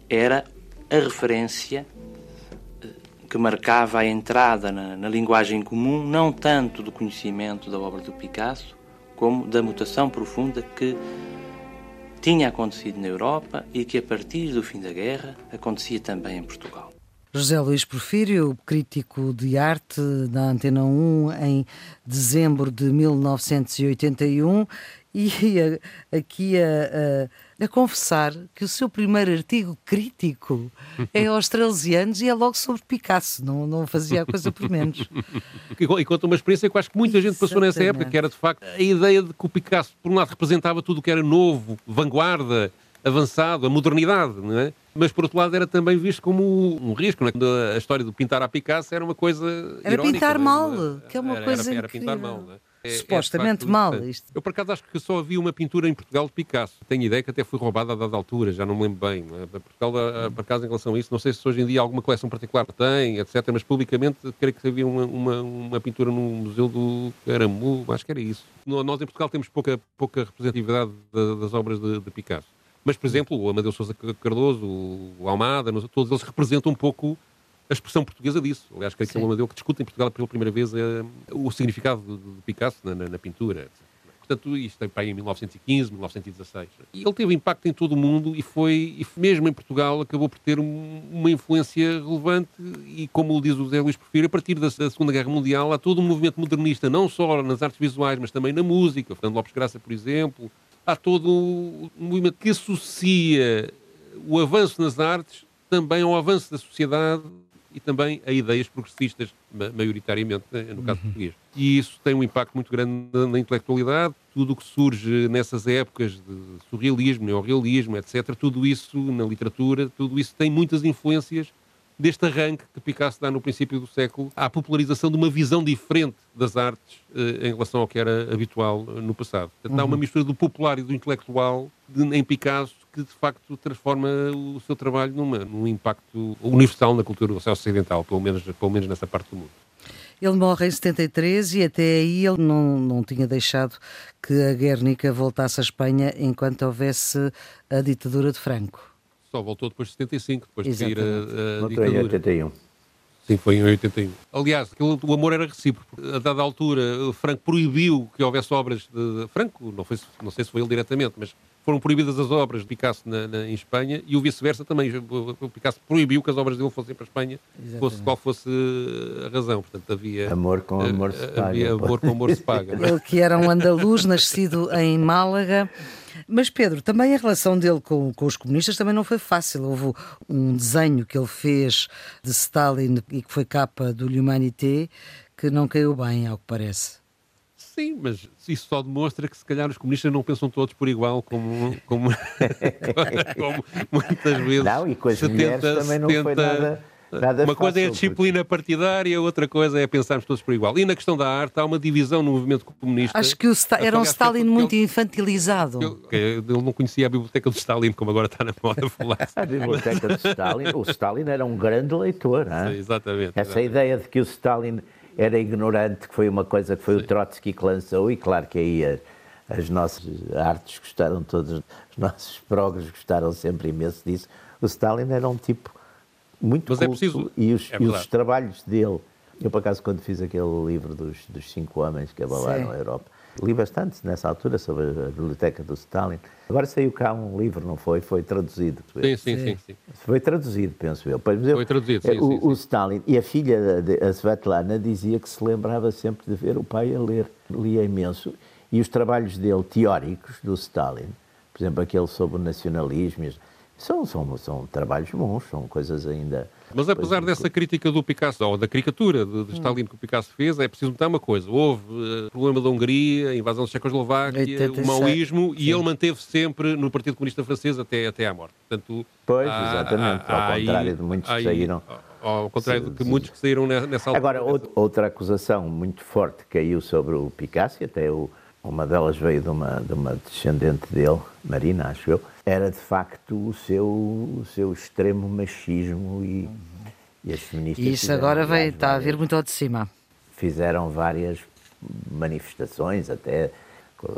Era a referência eh, que marcava a entrada na, na, linguagem comum, não tanto do conhecimento da obra do Picasso, como da mutação profunda que tinha acontecido na Europa e que, a partir do fim da guerra, acontecia também em Portugal. José Luís Porfírio, crítico de arte da Antena 1 em dezembro de 1981 e aqui a, a a confessar que o seu primeiro artigo crítico é aos 13 anos e é logo sobre Picasso, não, não fazia a coisa por menos. E conta uma experiência que eu acho que muita gente passou nessa época, que era de facto a ideia de que o Picasso, por um lado, representava tudo o que era novo, vanguarda, avançado, a modernidade, não é? Mas por outro lado era também visto como um risco, não é? Quando A história do pintar a Picasso era uma coisa Era irónica, pintar é? mal, que é uma Era- coisa era, era pintar mal, não é? É- é Supostamente facto mal, isto. Eu, por acaso, acho que só havia uma pintura em Portugal de Picasso. Tenho ideia que até foi roubada a dada altura, já não me lembro bem. é? Portugal, ah, por acaso, em relação a isso, não sei se hoje em dia alguma coleção particular tem, etc. Mas publicamente, creio que havia uma, uma, uma pintura no Museu do Caramu, acho que era isso. Nós, em Portugal, temos pouca, pouca representatividade da- das obras de, de Picasso. Mas, por exemplo, o Amadeu Sousa Cardoso, o Almada, todos eles representam um pouco a expressão portuguesa disso. Aliás, creio que é o Amadeu que discute em Portugal pela primeira vez eh, o significado de, Picasso na, na- na pintura. Portanto, isto tem para aí em 1915, 1916. E ele teve impacto em todo o mundo e foi, e mesmo em Portugal, acabou por ter um- uma influência relevante e, como diz o José Luís Porfírio, a partir da, da Segunda Guerra Mundial há todo um movimento modernista, não só nas artes visuais, mas também na música. Fernando Lopes Graça, por exemplo. Há todo um movimento que associa o avanço nas artes também ao avanço da sociedade e também a ideias progressistas, ma- maioritariamente, né, no caso português. E isso tem um impacto muito grande na, na intelectualidade, tudo o que surge nessas épocas de surrealismo, neorrealismo, etc., tudo isso na literatura, tudo isso tem muitas influências deste arranque que Picasso dá no princípio do século à popularização de uma visão diferente das artes eh, em relação ao que era habitual eh, no passado. Portanto, há uma mistura do popular e do intelectual de- em Picasso que, de facto, transforma o seu trabalho numa, num impacto universal na cultura ocidental, pelo menos, pelo menos nessa parte do mundo. Ele morre em 73 e até aí ele não, não tinha deixado que a Guernica voltasse à Espanha enquanto houvesse a ditadura de Franco. Só voltou depois de 75, depois de sair a, a em ditadura. 81. Sim, foi em 81. Aliás, aquilo- o amor era recíproco. A dada altura, o Franco proibiu que houvesse obras de. Franco, não, foi, não sei se foi ele diretamente, mas foram proibidas as obras de Picasso na, na- em Espanha e o vice-versa também. O, Picasso proibiu que as obras dele fossem para a Espanha, fosse qual fosse a razão. Portanto, havia. Amor com amor se paga. Havia amor com amor se paga. é? Ele que era um andaluz, nascido em Málaga. Mas Pedro, também a relação dele com, com os comunistas também não foi fácil. Houve um desenho que ele fez de Stalin e que foi capa do L'Humanité que não caiu bem, ao que parece. Sim, mas isso só demonstra que se calhar os comunistas não pensam todos por igual, como, como, como muitas vezes. Não, e com as se mulheres tenta- também não foi tenta- nada, nada Uma coisa é a disciplina partidária, outra coisa é pensarmos todos por igual. E na questão da arte há uma divisão no movimento comunista. Acho que o Sta- era um Stalin muito ele- infantilizado. ele- Ele não conhecia a biblioteca do Stalin, como agora está na moda falar. A biblioteca de Stalin, o Stalin era um grande leitor. hã? Sim, exatamente. Essa ideia de que o Stalin era ignorante, que foi uma coisa que foi o Trotsky que lançou, e claro que aí as nossas artes gostaram todos, os nossos progres gostaram sempre imenso disso. O Stalin era um tipo muito Mas é culto preciso- e, os, é e os trabalhos dele. Eu, por acaso, quando fiz aquele livro dos, dos cinco homens que abalaram Sim. a Europa, li bastante nessa altura sobre a biblioteca do Stalin. Agora saiu cá um livro, não foi? Foi traduzido. Sim, sim, sim. sim. Foi traduzido, penso eu. Por exemplo, Foi traduzido, sim, o, sim, o Stalin e a filha, de- a Svetlana, dizia que se lembrava sempre de ver o pai a ler. Lia imenso. E os trabalhos dele, teóricos, do Stalin, por exemplo, aquele sobre o nacionalismo, são, são, são trabalhos bons, são coisas ainda. Mas apesar coisas- dessa crítica do Picasso, ou da caricatura de, Hum. de Stalin que o Picasso fez, é preciso notar uma coisa. Houve eh, problema da Hungria, a invasão da Checoslováquia, 87, o maoísmo, e ele manteve sempre no Partido Comunista Francês até, até à morte. Portanto, Pois, há- exatamente, há- ao há contrário de muitos que aí- saíram. Ao contrário de que Sim, muitos que saíram ne- nessa altura. Agora, out- outra acusação muito forte caiu sobre o Picasso, e até o- uma delas veio de uma, de uma descendente dele, Marina, acho eu, era de facto o seu, o seu extremo machismo e, e as feministas. E isso agora vai, aliás, está a vir várias- muito ao de cima. Fizeram várias manifestações, até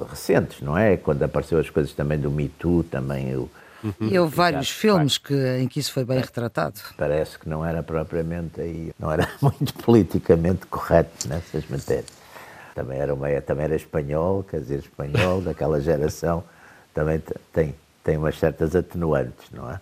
recentes, não é? Quando apareceu as coisas também do Me Too, também o, E houve vários filmes que, em que isso foi bem retratado. parece que não era propriamente aí, não era muito politicamente correto nessas matérias. Também era, uma, também era espanhol, quer dizer, espanhol daquela geração, também te- tem, tem umas certas atenuantes, não é?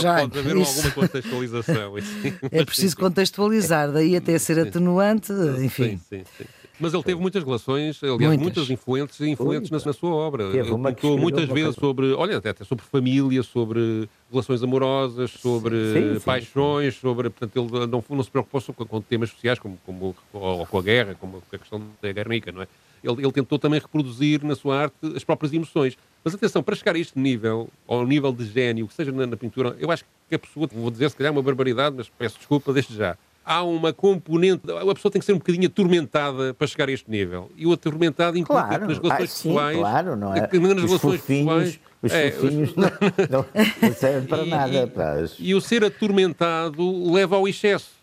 Já, pode haver isso- alguma contextualização. isso. É preciso contextualizar, daí até ser atenuante, enfim. Sim, sim, sim. Mas ele teve muitas relações, aliás, Muitas. muitas influentes influentes na, na sua obra. Teve Ele uma pintou escreveu muitas vezes coisa- sobre, olha, até, sobre família, sobre relações amorosas, sobre Sim, sim, paixões, sobre, portanto, ele não, não se preocupou só com, com temas sociais, como, como ou com a guerra, como a questão da Guernica, não é? Ele, ele tentou também reproduzir na sua arte as próprias emoções. Mas atenção, para chegar a este nível, ao nível de gênio, que seja na, na pintura, eu acho que a pessoa, vou dizer se calhar uma barbaridade, mas peço desculpa desde já. Há uma componente, a pessoa tem que ser um bocadinho atormentada para chegar a este nível. E o atormentado inclui Claro, nas relações ah, sim, pessoais. claro, não é? que Nas Os relações fofinhos, pessoais. os é, fofinhos não, não, não servem para e- nada. e-. Os- E o ser atormentado leva ao excesso.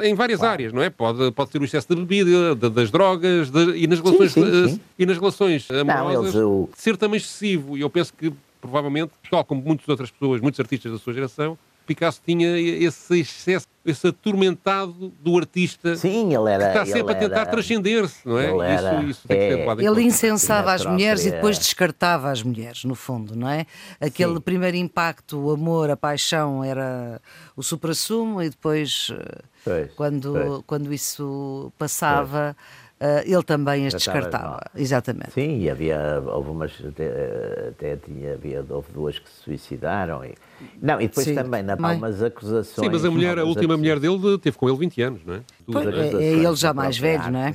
Em várias áreas, não é? Pode, pode ser o excesso de bebida, de- das drogas, de- e, nas relações, sim, eh, sim. e nas relações amorosas, eles, o- ser também excessivo. E eu penso que, provavelmente, tal como muitas outras pessoas, muitos artistas da sua geração, Picasso tinha esse excesso, esse atormentado do artista Sim, ele era. que está sempre a tentar era- transcender-se, não é? ele era- isso, isso tem que ser é- Ele conta. incensava as mulheres e depois descartava as mulheres, no fundo, não é? Aquele Sim. primeiro impacto, o amor, a paixão era o suprassumo e depois, eh, Pois, quando, pois. quando isso passava, eh, ele também as as descartava. Exatamente. Sim, e havia, houve umas, até, até tinha, havia, houve duas que se suicidaram. E, não, e depois Sim, também, na também. umas acusações. Sim, mas a mulher, a última mulher dele teve com ele 20 anos, não é? Pois, é, é? ele já mais velho, não é?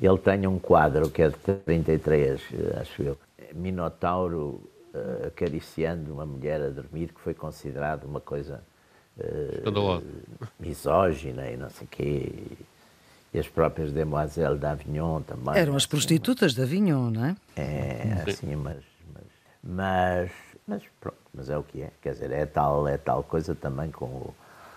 Ele tem um quadro que é de 33, eh, acho eu. Minotauro eh, acariciando uma mulher a dormir, que foi considerado uma coisa eh, Escandalosa. misógina e não sei o quê. E as próprias Demoiselles d'Avignon também. Eram as assim, prostitutas de Avignon, não é? É, assim, mas, mas, mas, mas pronto, mas é o que é. Quer dizer, é tal, é tal coisa também com o.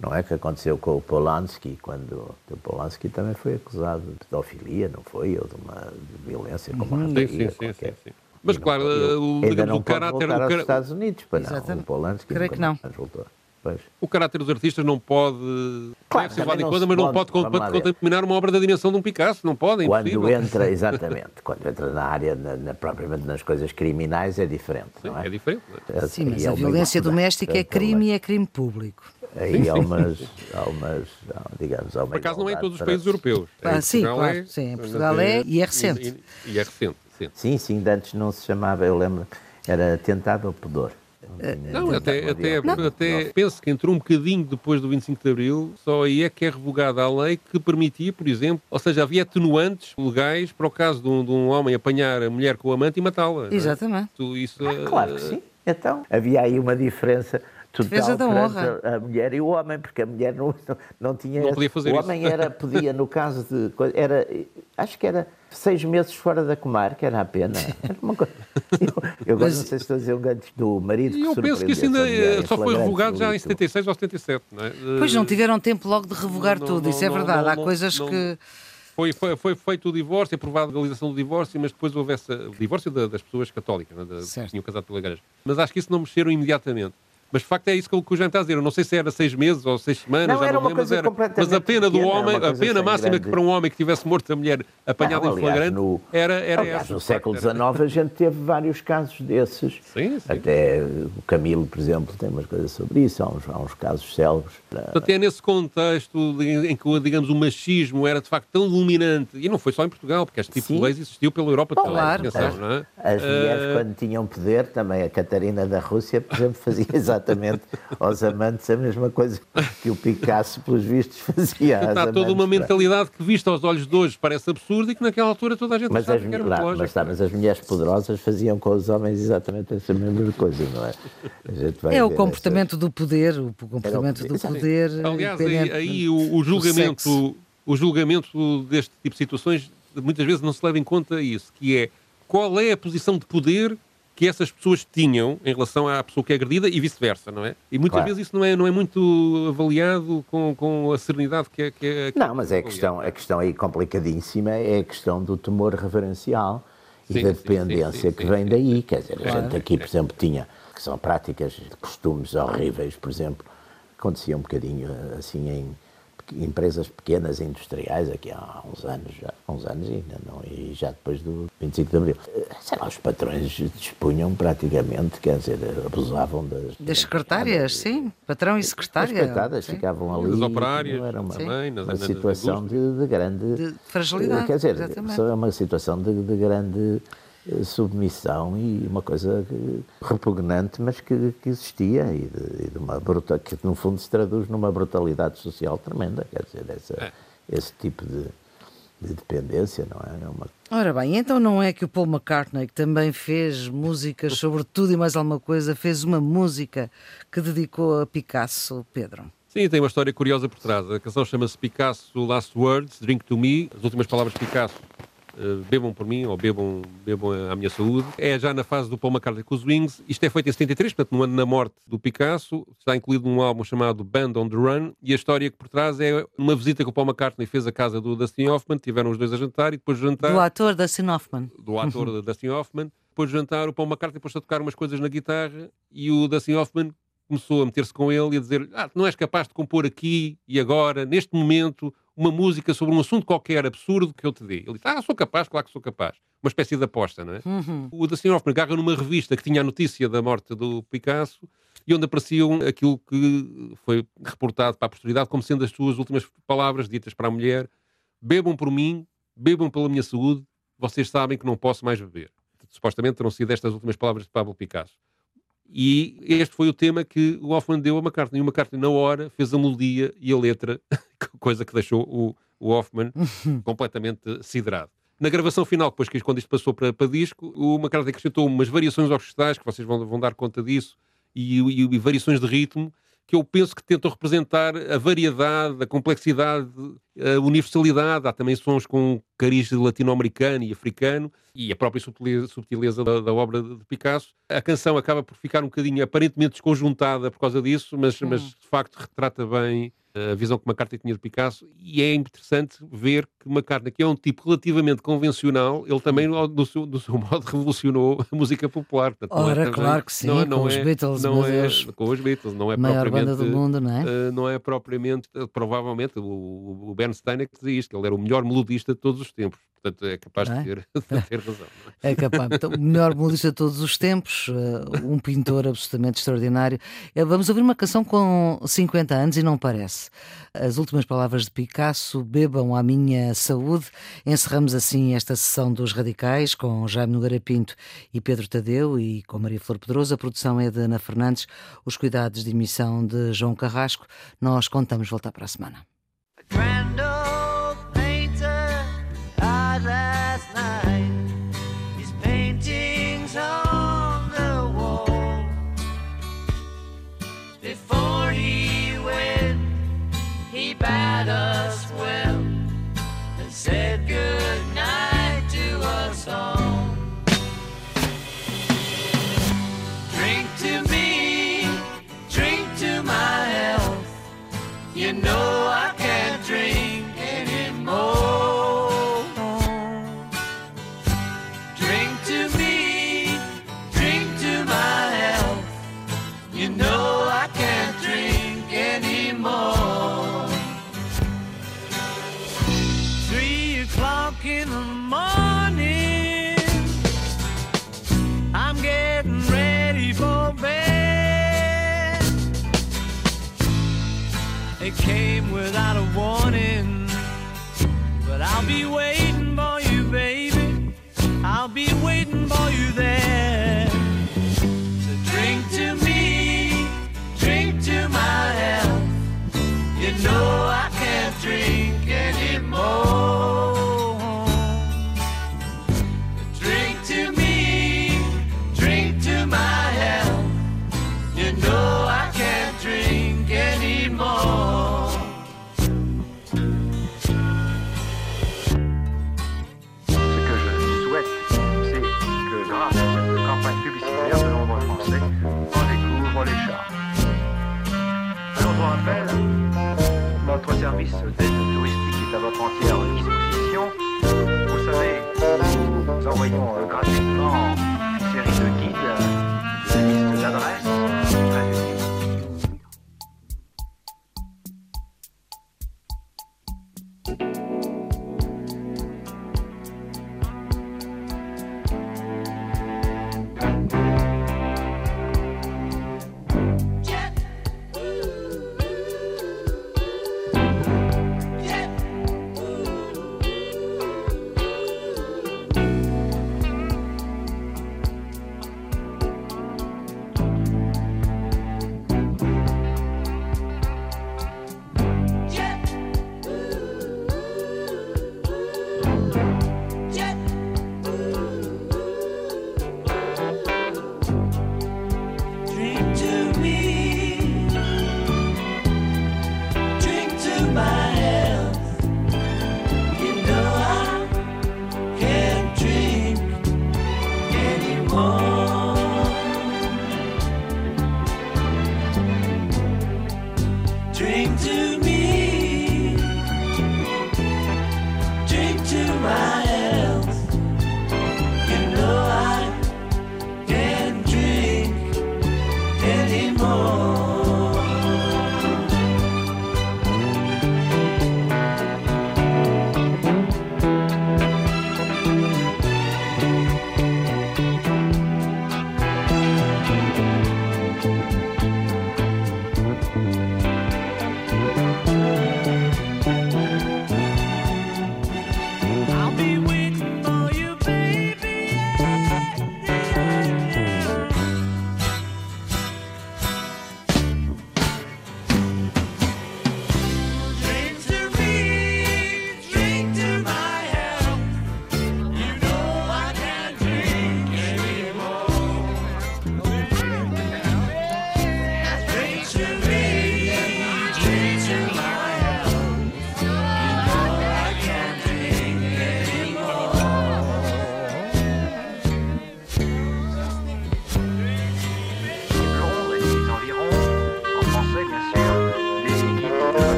Não é que aconteceu com o Polanski, quando o Polanski também foi acusado de pedofilia, não foi? Ou de uma de violência como uma Sim, sim, rapariga sim, qualquer. sim, sim. Mas não claro, eh, o, ainda digamos, não o pode caráter, voltar o, aos cara- Estados Unidos, para não. Exatamente. O Polanski Creio nunca que não. mais voltou. Pois. o caráter dos artistas não pode Claro, deve ser também levado em não conta, mas não pode- pode, contaminar uma obra da dimensão de um Picasso, não pode, é Quando impossível. entra, exatamente, quando entra na área, na, na- propriamente nas coisas criminais, é diferente, Sim, não é? é diferente. é? Sim, mas é a violência doméstica é crime e é crime público. Aí há umas, há umas há, digamos, há uma Por acaso não é em todos os para- países europeus. Ah, Em sim, Portugal claro, sim, em Portugal é, e é recente. E, e é recente, sim. Sim, sim, de antes não se chamava, eu lembro, era atentado ao pudor. Tinha Não, até, até, pudor. até penso que entrou um bocadinho depois do 25 de Abril, só aí é que é revogada a lei que permitia, por exemplo, ou seja, havia atenuantes legais para o caso de um, de um homem apanhar a mulher com o amante e matá-la. não é? Exatamente. Tu- Isso, Ah, Claro que sim. Então, havia aí uma diferença total da honra. a, a mulher e o homem, porque a mulher não, não, não tinha... Não podia fazer O isso. homem era, podia, no caso de... Era, acho que era seis meses fora da comarca, era a pena. Era uma coisa- Eu, eu agora não sei se estou a dizer um gancho do marido E que eu penso que isso ainda mulher em só foi revogado já em delito. 76 ou 77, não é? Pois não tiveram tempo logo de revogar não, tudo, não, isso é verdade. não, Há não, coisas não. que. Foi, foi, foi feito o divórcio, aprovada a legalização do divórcio, mas depois houve essa, o divórcio da- das pessoas católicas, né, da, que tinham casado pela igreja. Mas acho que isso não mexeram imediatamente. Mas de facto é isso que o que o Jean está a dizer. Eu não sei se era seis meses ou seis semanas, Não, já era não lembro, mas, era, mas a pena do homem, a pena máxima grande- que para um homem que tivesse morto a mulher apanhada Não, em aliás, flagrante no- era, era Aliás, essa. no século XIX a gente teve vários casos desses. Sim, sim. Até o Camilo, por exemplo, tem umas coisas sobre isso. Há uns, há uns casos célebres. Portanto, é nesse contexto em que, digamos, o machismo era de facto tão dominante, e não foi só em Portugal, porque este tipo Sim. de leis existiu pela Europa Bom, toda. claro, não é? As mulheres, Eh, quando tinham poder, também a Catarina da Rússia, por exemplo, fazia exatamente aos amantes a mesma coisa que o Picasso, pelos vistos, fazia. às Há toda amantes, uma pá. mentalidade que, vista aos olhos de hoje, parece absurda e que naquela altura toda a gente Mas achava as, que era lá, mas, tá, mas as mulheres poderosas faziam com os homens exatamente essa mesma coisa, não é? A gente vai É o comportamento do poder, o comportamento do poder. poder. Aliás, aí, aí o, o julgamento, o julgamento deste tipo de situações muitas vezes não se leva em conta isso, que é qual é a posição de poder que essas pessoas tinham em relação à pessoa que é agredida e vice-versa, não é? E muitas Claro. vezes isso não é, não é muito avaliado com, com a serenidade que é. Que é que Não, mas é a avaliado. questão, a questão aí complicadíssima é a questão do temor reverencial e Sim, da dependência sim, sim, que vem daí. Quer dizer, a Claro. gente aqui, por exemplo, tinha, que são práticas de costumes horríveis, por exemplo, acontecia um bocadinho assim em, empresas pequenas industriais aqui há uns anos, já, uns anos ainda não, e já depois do 25 de Abril. Eh, sei lá, os patrões dispunham praticamente, quer dizer, abusavam das... Das secretárias, sim, patrão e secretária. As coitadas ficavam ali. Nas operárias, era uma, também, uma situação de, de, grande... De fragilidade, Quer dizer, exatamente. é uma situação de, de grande submissão e uma coisa repugnante, mas que, que existia e de, e de, uma bruta, que no fundo se traduz numa brutalidade social tremenda, quer dizer, essa, é. esse tipo de, de, dependência, não é? é uma... Ora bem, então não é que o Paul McCartney, que também fez músicas sobre tudo e mais alguma coisa, fez uma música que dedicou a Picasso, Pedro? Sim, tem uma história curiosa por trás. A canção chama-se Picasso Last Words, Drink to Me, as últimas palavras de Picasso eh, bebam por mim ou bebam, bebam à minha saúde. É já na fase do Paul McCartney com os Wings. Isto é feito em 73, portanto, no ano da morte do Picasso. Está incluído num álbum chamado Band on the Run. E a história que por trás é uma visita que o Paul McCartney fez à casa do Dustin Hoffman. Tiveram os dois a jantar e depois de jantar. Do ator Dustin Hoffman. Do ator Dustin Hoffman. Depois de jantar, o Paul McCartney pôs a tocar umas coisas na guitarra e o Dustin Hoffman começou a meter-se com ele e a dizer: Ah, não és capaz de compor aqui e agora, neste momento, uma música sobre um assunto qualquer absurdo que eu te dê. Ele disse, ah, sou capaz, claro que sou capaz. Uma espécie de aposta, não é? Uhum. O Dustin Hoffman agarra numa revista que tinha a notícia da morte do Picasso e onde apareciam aquilo que foi reportado para a posteridade como sendo as suas últimas palavras ditas para a mulher. Bebam por mim, bebam pela minha saúde, vocês sabem que não posso mais beber. Supostamente terão sido estas últimas palavras de Pablo Picasso. E este foi o tema que o Hoffman deu a McCartney. E o McCartney, na hora, fez a melodia e a letra, coisa que deixou o, o Hoffman completamente siderado. Na gravação final, depois que quando isto passou para, para disco, o McCartney acrescentou umas variações orquestrais, que vocês vão, vão dar conta disso, e, e, e variações de ritmo, que eu penso que tentam representar a variedade, a complexidade, a universalidade. Há também sons com cariz latino-americano e africano e a própria subtileza, da, da, obra de Picasso. A canção acaba por ficar um bocadinho aparentemente desconjuntada por causa disso, mas, mas de facto retrata bem a visão que McCartney tinha de Picasso, e é interessante ver que McCartney, que é um tipo relativamente convencional, ele também, do seu, do seu modo, revolucionou a música popular. Portanto, Ora, é claro que sim, não, não com é, os Beatles, não é, Com os Beatles, não é maior propriamente... banda do mundo, não é? Uh, não é propriamente, provavelmente, o, o Bernstein é que dizia isto, que ele era o melhor melodista de todos os tempos. Portanto, é capaz é? de, ter, de, ter, razão. É? é? capaz. Então, o melhor melodista de todos os tempos, uh, um pintor absolutamente extraordinário. Uh, vamos ouvir uma canção com 50 anos e não parece. As últimas palavras de Picasso, bebam a minha saúde. Encerramos assim esta sessão dos Radicais com Jaime Nogueira Pinto e Pedro Tadeu e com Maria Flor Pedroso. A produção é de Ana Fernandes, os cuidados de emissão de João Carrasco. Nós contamos voltar para a semana.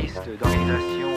listes d'organisations